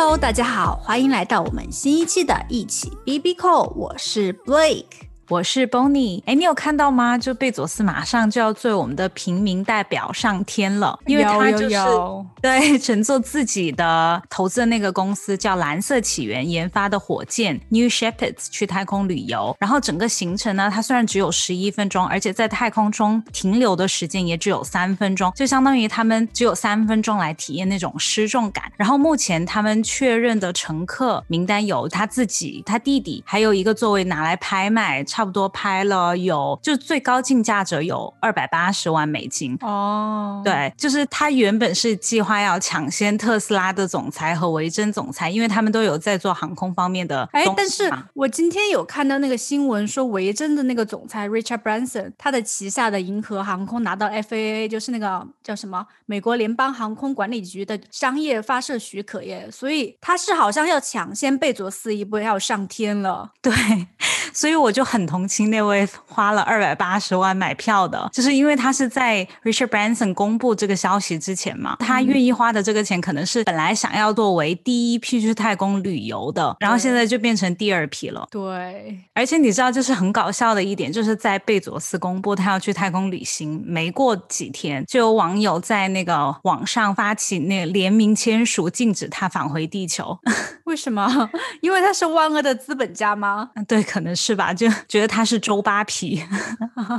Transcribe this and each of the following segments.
Hello，大家好，欢迎来到我们新一期的一起 B B Call，我是 Blake。我是 Bonnie，哎，你有看到吗？就贝佐斯马上就要做我们的平民代表上天了，因为他就是 对乘坐自己的投资的那个公司叫蓝色起源研发的火箭 New Shepherds 去太空旅游，然后整个行程呢，它虽然只有十一分钟，而且在太空中停留的时间也只有三分钟，就相当于他们只有三分钟来体验那种失重感。然后目前他们确认的乘客名单有他自己、他弟弟，还有一个座位拿来拍卖。差不多拍了有，就最高竞价者有二百八十万美金哦。对，就是他原本是计划要抢先特斯拉的总裁和维珍总裁，因为他们都有在做航空方面的。哎，但是我今天有看到那个新闻说，维珍的那个总裁 Richard Branson，他的旗下的银河航空拿到 FAA，就是那个叫什么美国联邦航空管理局的商业发射许可耶，所以他是好像要抢先贝佐斯一步要上天了。对，所以我就很。同情那位花了二百八十万买票的，就是因为他是在 Richard Branson 公布这个消息之前嘛，他愿意花的这个钱可能是本来想要作为第一批去太空旅游的，然后现在就变成第二批了。对，而且你知道，就是很搞笑的一点，就是在贝佐斯公布他要去太空旅行没过几天，就有网友在那个网上发起那个联名签署，禁止他返回地球。为什么？因为他是万恶的资本家吗？对，可能是吧，就。觉得他是周扒皮，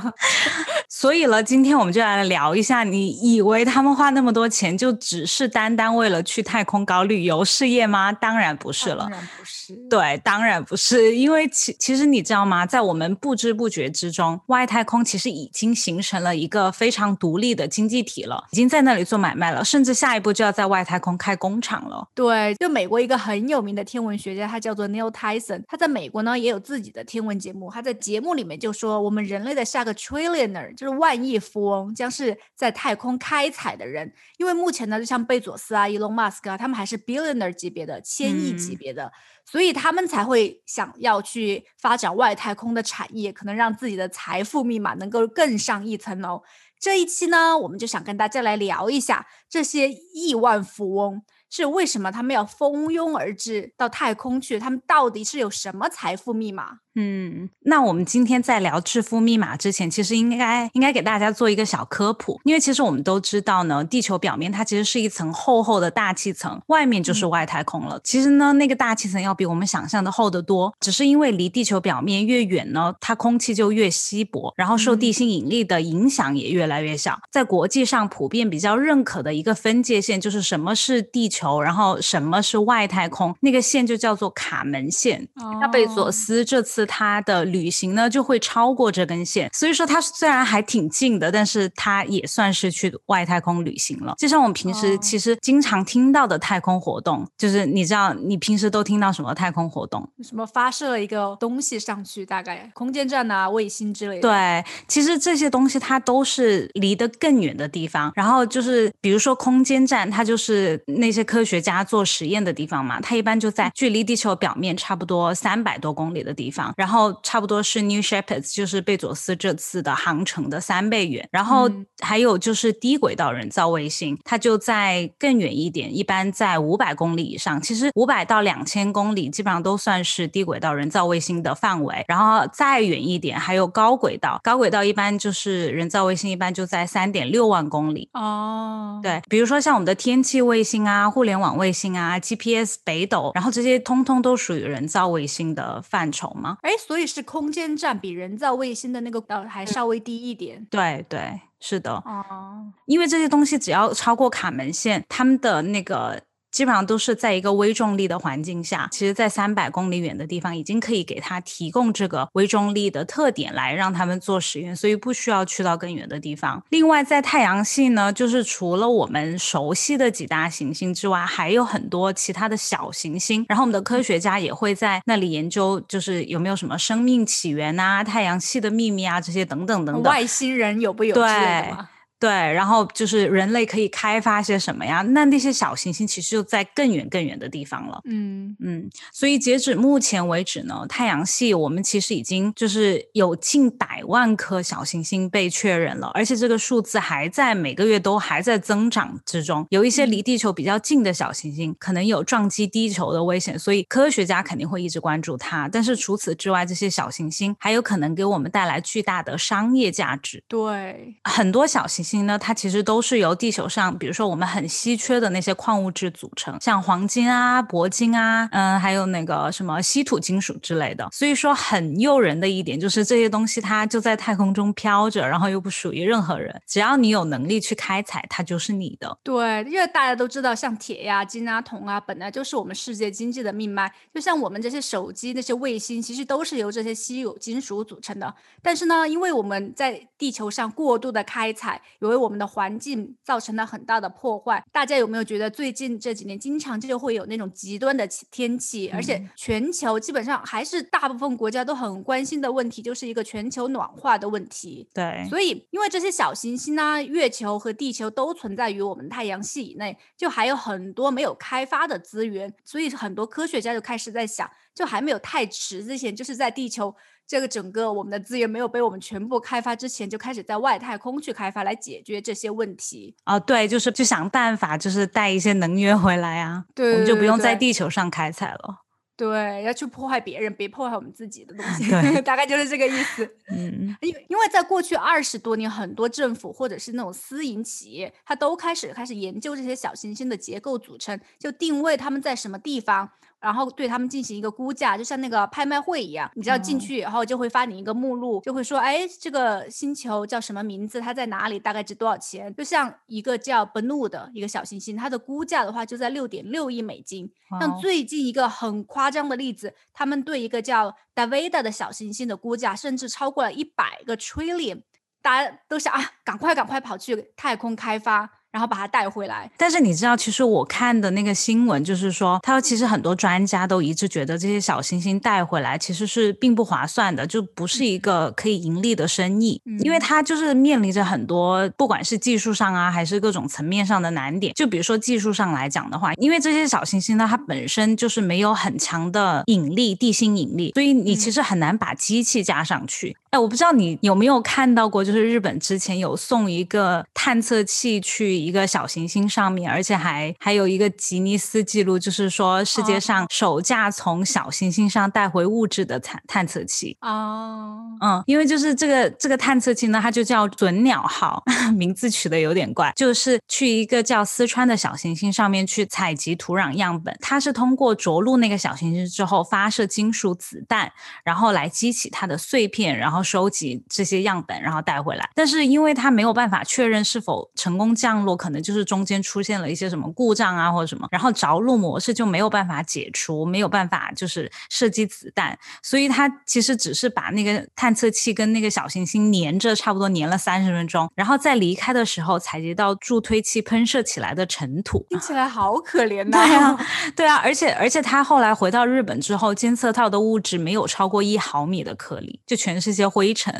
所以了，今天我们就来聊一下。你以为他们花那么多钱，就只是单单为了去太空搞旅游事业吗？当然不是了，当然不是。对，当然不是，因为其其实你知道吗？在我们不知不觉之中，外太空其实已经形成了一个非常独立的经济体了，已经在那里做买卖了，甚至下一步就要在外太空开工厂了。对，就美国一个很有名的天文学家，他叫做 Neil Tyson，他在美国呢也有自己的天文节目，他在。节目里面就说，我们人类的下个 trillionaire 就是万亿富翁，将是在太空开采的人。因为目前呢，就像贝佐斯啊、伊隆马斯克啊，他们还是 billionaire 级别的、千亿级别的，所以他们才会想要去发展外太空的产业，可能让自己的财富密码能够更上一层楼。这一期呢，我们就想跟大家来聊一下这些亿万富翁。是为什么他们要蜂拥而至到太空去？他们到底是有什么财富密码？嗯，那我们今天在聊致富密码之前，其实应该应该给大家做一个小科普，因为其实我们都知道呢，地球表面它其实是一层厚厚的大气层，外面就是外太空了。其实呢，那个大气层要比我们想象的厚得多，只是因为离地球表面越远呢，它空气就越稀薄，然后受地心引力的影响也越来越小。在国际上普遍比较认可的一个分界线，就是什么是地球。然后什么是外太空？那个线就叫做卡门线。那贝佐斯这次他的旅行呢，就会超过这根线。所以说，他虽然还挺近的，但是他也算是去外太空旅行了。就像我们平时其实经常听到的太空活动，就是你知道，你平时都听到什么太空活动？什么发射了一个东西上去，大概空间站啊、卫星之类的。对，其实这些东西它都是离得更远的地方。然后就是比如说空间站，它就是那些。科学家做实验的地方嘛，它一般就在距离地球表面差不多三百多公里的地方，然后差不多是 New Shepherds，就是贝佐斯这次的航程的三倍远。然后还有就是低轨道人造卫星，它就在更远一点，一般在五百公里以上。其实五百到两千公里基本上都算是低轨道人造卫星的范围。然后再远一点，还有高轨道，高轨道一般就是人造卫星，一般就在三点六万公里。哦，对，比如说像我们的天气卫星啊。互联网卫星啊，GPS、北斗，然后这些通通都属于人造卫星的范畴吗？哎，所以是空间站比人造卫星的那个呃还稍微低一点。对对，是的。哦，因为这些东西只要超过卡门线，他们的那个。基本上都是在一个微重力的环境下，其实，在三百公里远的地方，已经可以给他提供这个微重力的特点来让他们做实验，所以不需要去到更远的地方。另外，在太阳系呢，就是除了我们熟悉的几大行星之外，还有很多其他的小行星。然后，我们的科学家也会在那里研究，就是有没有什么生命起源啊、太阳系的秘密啊这些等等等等。外星人有不有？对。对，然后就是人类可以开发些什么呀？那那些小行星其实就在更远更远的地方了。嗯嗯，所以截止目前为止呢，太阳系我们其实已经就是有近百万颗小行星被确认了，而且这个数字还在每个月都还在增长之中。有一些离地球比较近的小行星，可能有撞击地球的危险，所以科学家肯定会一直关注它。但是除此之外，这些小行星还有可能给我们带来巨大的商业价值。对，很多小行星呢，它其实都是由地球上，比如说我们很稀缺的那些矿物质组成，像黄金啊、铂金啊，嗯，还有那个什么稀土金属之类的。所以说，很诱人的一点就是这些东西它就在太空中飘着，然后又不属于任何人，只要你有能力去开采，它就是你的。对，因为大家都知道，像铁呀、金啊、铜啊，本来就是我们世界经济的命脉。就像我们这些手机、那些卫星，其实都是由这些稀有金属组成的。但是呢，因为我们在地球上过度的开采，也为我们的环境造成了很大的破坏。大家有没有觉得最近这几年经常就会有那种极端的天气，而且全球基本上还是大部分国家都很关心的问题，就是一个全球暖化的问题。对，所以，因为这些小行星呢，月球和地球都存在于我们太阳系以内，就还有很多没有开发的资源，所以很多科学家就开始在想，就还没有太迟之前，就是在地球这个整个我们的资源没有被我们全部开发之前，就开始在外太空去开发来解决这些问题。啊，对，就是就想办法，就是带一些能源回来啊，对我们就不用在地球上开采了。对，要去破坏别人，别破坏我们自己的东 西对，大概就是这个意思。嗯，因因为在过去二十多年，很多政府或者是那种私营企业，它都开始开始研究这些小行星的结构组成，就定位它们在什么地方，然后对他们进行一个估价，就像那个拍卖会一样，你只要进哦去以后就会发你一个目录，就会说，哎，这个星球叫什么名字，它在哪里，大概值多少钱？就像一个叫 Bennu 的一个小行星，它的估价的话就在六点六亿美金。像最近一个很夸张的例子，他们对一个叫 Davida 的小行星的估价，甚至超过了一百个 trillion，大家都想啊，赶快赶快跑去太空开发，然后把它带回来。但是你知道，其实我看的那个新闻就是说，他说其实很多专家都一致觉得这些小行星带回来其实是并不划算的，就不是一个可以盈利的生意，因为它就是面临着很多不管是技术上啊，还是各种层面上的难点。就比如说技术上来讲的话，因为这些小行星呢，它本身就是没有很强的引力，地心引力，所以你其实很难把机器加上去。哎，我不知道你有没有看到过，就是日本之前有送一个探测器去一个小行星上面，而且还还有一个吉尼斯纪录，就是说世界上首架从小行星上带回物质的探探测器。哦，嗯，因为就是这个这个探测器呢，它就叫准鸟号，名字取得有点怪，就是去一个叫四川的小行星上面去采集土壤样本。它是通过着陆那个小行星之后发射金属子弹，然后来激起它的碎片，然后收集这些样本，然后带回来。但是因为它没有办法确认是否成功降落，可能就是中间出现了一些什么故障啊或者什么，然后着陆模式就没有办法解除，没有办法就是射击子弹，所以它其实只是把那个探测器跟那个小行星粘着，差不多粘了三十分钟，然后在离开的时候采集到助推器喷射起来的尘土。听起来好可怜呐、对啊，对啊，而且而且他后来回到日本之后，监测到的物质没有超过一毫米的颗粒，就全是些灰尘。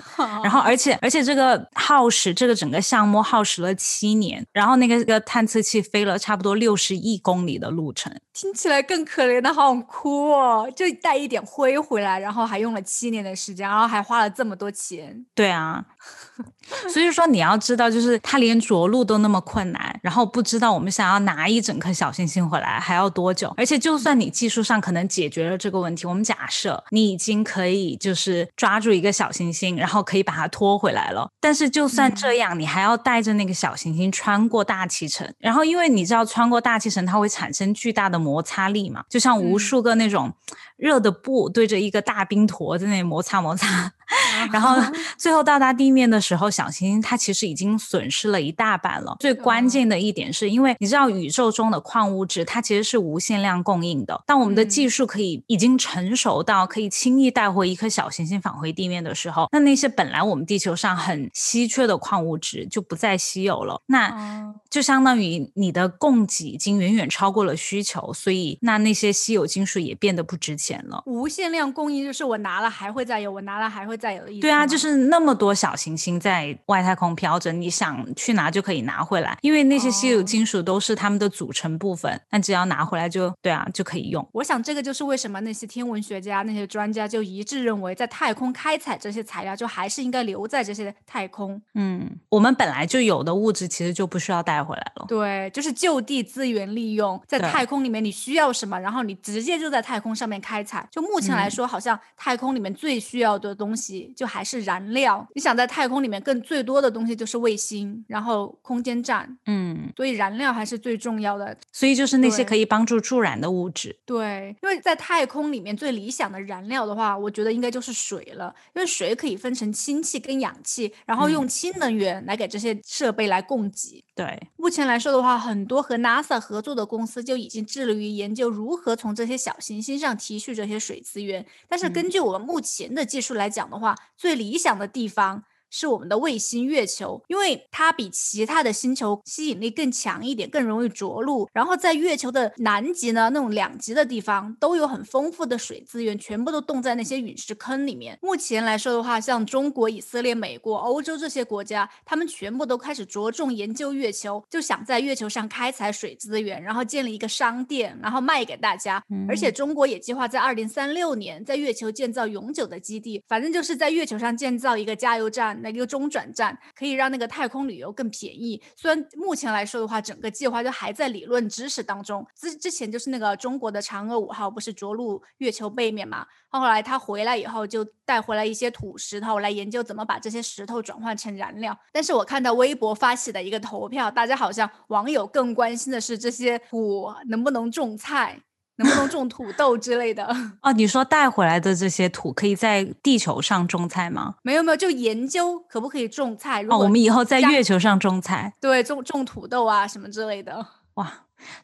然后而且而且这个耗时，这个整个项目耗时了七年，然后那个个探测器飞了差不多六十亿公里的路程。听起来更可怜的，好想哭哦！就带一点灰回来，然后还用了七年的时间，然后还花了这么多钱。对啊，所以说你要知道，就是它连着陆都那么困难，然后不知道我们想要拿一整颗小行星回来还要多久。而且就算你技术上可能解决了这个问题，我们假设你已经可以就是抓住一个小行星，然后可以把它拖回来了，但是就算这样，你还要带着那个小行星穿过大气层，然后因为你知道穿过大气层它会产生巨大的摩擦力嘛，就像无数个那种热的布对着一个大冰坨在那里摩擦摩擦。然后 最后到达地面的时候，小行星它其实已经损失了一大半了。最关键的一点是因为你知道宇宙中的矿物质它其实是无限量供应的。当我们的技术可以已经成熟到可以轻易带回一颗小行星返回地面的时候，那那些本来我们地球上很稀缺的矿物质就不再稀有了。那哦就相当于你的供给已经远远超过了需求，所以那那些稀有金属也变得不值钱了。无限量供应就是我拿了还会再有，我拿了还会再有，的意思。对啊，就是那么多小行星在外太空飘着，你想去拿就可以拿回来，因为那些稀有金属都是它们的组成部分，那只要拿回来就对啊，就可以用。我想这个就是为什么那些天文学家、那些专家就一致认为，在太空开采这些材料，就还是应该留在这些太空。嗯，我们本来就有的物质，其实就不需要带回来了。对，就是就地资源利用，在太空里面你需要什么，然后你直接就在太空上面开采。就目前来说，好像太空里面最需要的东西就还是燃料。你想在太空里面更最多的东西就是卫星，然后空间站，嗯，所以燃料还是最重要的。所以就是那些可以帮助助燃的物质。对，因为在太空里面最理想的燃料的话，我觉得应该就是水了，因为水可以分成氢气跟氧气，然后用氢能源来给这些设备来供给。对，目前来说的话，很多和 NASA 合作的公司就已经致力于研究如何从这些小行星上提取这些水资源。但是根据我们目前的技术来讲的话，最理想的地方。是我们的卫星月球，因为它比其他的星球吸引力更强一点，更容易着陆。然后在月球的南极呢，那种两极的地方都有很丰富的水资源，全部都冻在那些陨石坑里面。目前来说的话，像中国、以色列、美国、欧洲这些国家，他们全部都开始着重研究月球，就想在月球上开采水资源，然后建立一个商店，然后卖给大家。而且中国也计划在二零三六年在月球建造永久的基地，反正就是在月球上建造一个加油站。那个中转站可以让那个太空旅游更便宜。虽然目前来说的话，整个计划就还在理论知识当中。之之前就是那个中国的嫦娥五号不是着陆月球背面嘛？后来他回来以后就带回来一些土石头来研究怎么把这些石头转换成燃料。但是我看到微博发起的一个投票，大家好像网友更关心的是这些土能不能种菜。能不能种土豆之类的？哦，你说带回来的这些土可以在地球上种菜吗？没有没有，就研究可不可以种菜。哦，我们以后在月球上种菜，对，种种土豆啊什么之类的。哇。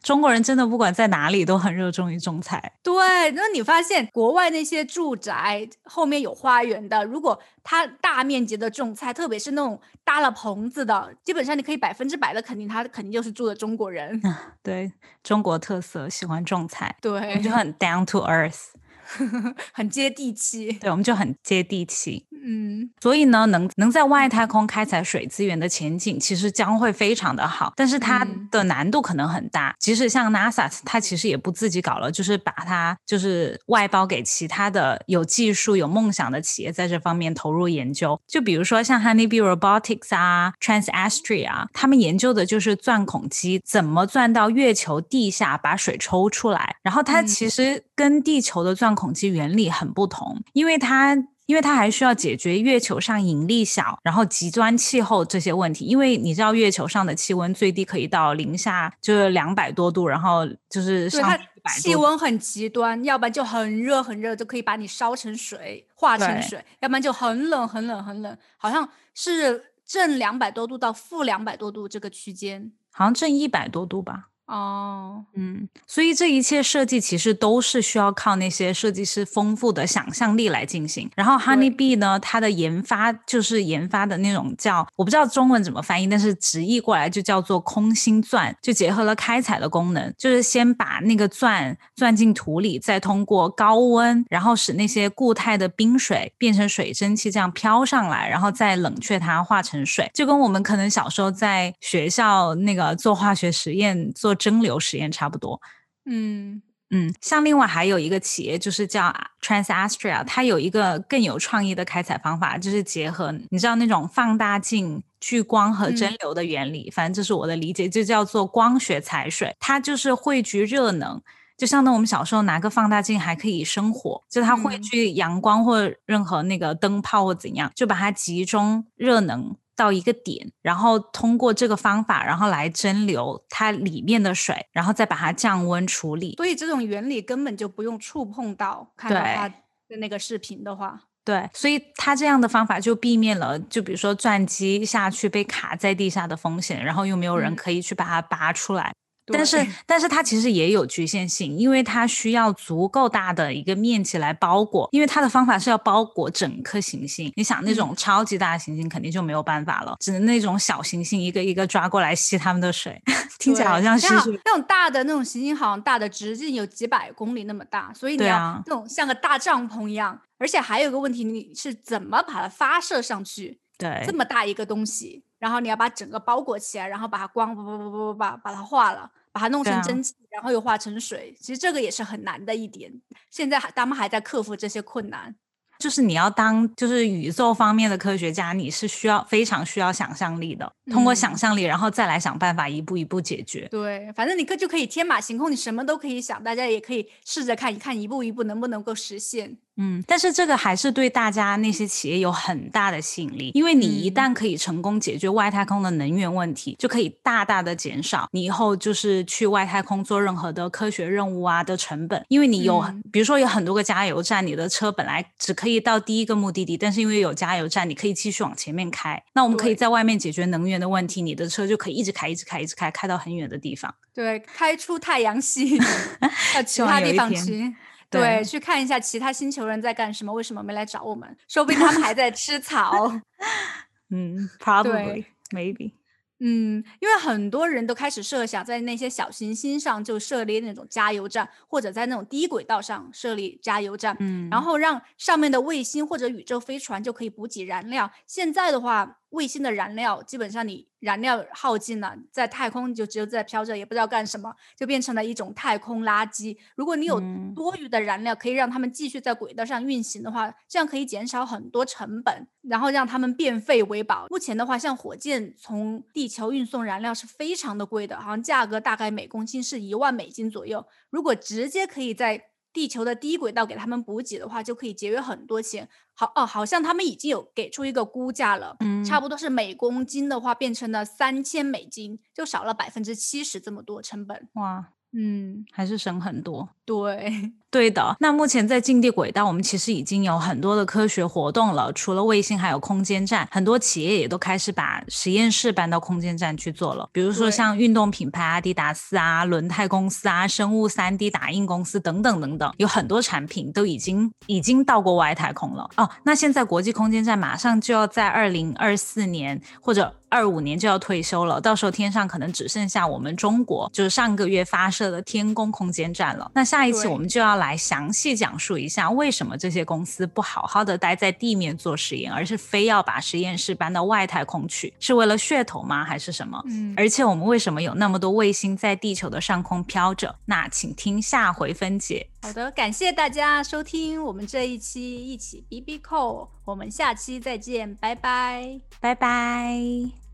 中国人真的不管在哪里都很热衷于种菜。对，那你发现国外那些住宅后面有花园的，如果他大面积的种菜，特别是那种搭了棚子的，基本上你可以百分之百的肯定，他肯定就是住的中国人。对中国特色，喜欢种菜，对，就很 down to earth。很接地气，对，我们就很接地气。嗯，所以呢，能能在外太空开采水资源的前景，其实将会非常的好，但是它的难度可能很大。即使像 NASA，它其实也不自己搞了，就是把它就是外包给其他的有技术、有梦想的企业，在这方面投入研究。就比如说像 Honeybee Robotics 啊、TransAstria 啊，他们研究的就是钻孔机怎么钻到月球地下把水抽出来，然后它其实跟地球的钻孔机原理很不同，因为它因为它还需要解决月球上引力小，然后极端气候这些问题。因为你知道月球上的气温最低可以到零下就是两百多度，然后就是上气温很极端，要不然就很热很热，就可以把你烧成水化成水；要不然就很冷很冷很冷，好像是正两百多度到负两百多度这个区间，好像正一百多度吧。哦，嗯，所以这一切设计其实都是需要靠那些设计师丰富的想象力来进行。然后 Honeybee 呢，它的研发就是研发的那种叫我不知道中文怎么翻译，但是直译过来就叫做空心钻，就结合了开采的功能，就是先把那个钻钻进土里，再通过高温，然后使那些固态的冰水变成水蒸气，这样飘上来，然后再冷却它化成水，就跟我们可能小时候在学校那个做化学实验做。蒸馏实验差不多，嗯嗯，像另外还有一个企业就是叫 TransAstria，它有一个更有创意的开采方法，就是结合你知道那种放大镜、聚光和蒸馏的原理，反正这是我的理解，就叫做光学采水。它就是汇聚热能，就相当于我们小时候拿个放大镜还可以生火，就它汇聚阳光或任何那个灯泡或怎样，就把它集中热能。到一个点，然后通过这个方法，然后来蒸馏它里面的水，然后再把它降温处理。所以这种原理根本就不用触碰到，看到它的那个视频的话，对，所以它这样的方法就避免了，就比如说钻机下去被卡在地下的风险，然后又没有人可以去把它拔出来。但是，但是它其实也有局限性，因为它需要足够大的一个面积来包裹，因为它的方法是要包裹整颗行星。你想那种超级大的行星肯定就没有办法了，只能那种小行星一个一个抓过来吸它们的水，听起来好像是那种大的那种行星，好像大的直径有几百公里那么大，所以你要那种像个大帐篷一样。而且还有个问题，你是怎么把它发射上去？对，这么大一个东西。然后你要把整个包裹起来，然后把它光不不不不不把把它化了，把它弄成蒸汽，然后又化成水。其实这个也是很难的一点，现在还他们还在克服这些困难。就是你要当就是宇宙方面的科学家，你是需要非常需要想象力的，通过想象力，然后再来想办法，一步一步解决。对，反正你可就可以天马行空，你什么都可以想，大家也可以试着看一看，一步一步能不能够实现。嗯，但是这个还是对大家那些企业有很大的吸引力，因为你一旦可以成功解决外太空的能源问题，就可以大大的减少你以后就是去外太空做任何的科学任务啊的成本。因为你有，比如说有很多个加油站，你的车本来只可以到第一个目的地，但是因为有加油站，你可以继续往前面开。那我们可以在外面解决能源的问题，你的车就可以一直开，一直开，一直开，开到很远的地方。对，开出太阳系，到其他地方去。对，去看一下其他星球人在干什么，为什么没来找我们？说不定他们还在吃草。嗯，probably maybe。嗯，因为很多人都开始设想在那些小行星上就设立那种加油站，或者在那种低轨道上设立加油站，嗯，然后让上面的卫星或者宇宙飞船就可以补给燃料。现在的话。卫星的燃料基本上你燃料耗尽了，在太空就只有在飘着，也不知道干什么，就变成了一种太空垃圾。如果你有多余的燃料，可以让他们继续在轨道上运行的话，这样可以减少很多成本，然后让他们变废为宝。目前的话，像火箭从地球运送燃料是非常的贵的，好像价格大概每公斤是一万美金左右。如果直接可以在地球的低轨道给他们补给的话，就可以节约很多钱。好哦，好像他们已经有给出一个估价了，嗯，差不多是每公斤的话变成了三千美金，就少了百分之七十这么多成本。哇，嗯，还是省很多。对。对的，那目前在近地轨道，我们其实已经有很多的科学活动了。除了卫星，还有空间站，很多企业也都开始把实验室搬到空间站去做了。比如说像运动品牌阿迪达斯啊、轮胎公司啊、生物 3D 打印公司等等等等，有很多产品都已经已经到过外太空了。哦，那现在国际空间站马上就要在二零二四年或者二五年就要退休了，到时候天上可能只剩下我们中国就是上个月发射的天宫空间站了。那下一期我们就要来。来详细讲述一下，为什么这些公司不好好的待在地面做实验，而是非要把实验室搬到外太空去？是为了噱头吗？还是什么？嗯，而且我们为什么有那么多卫星在地球的上空飘着？那请听下回分解。好的，感谢大家收听我们这一期一起 B B 扣，我们下期再见，拜拜，拜拜。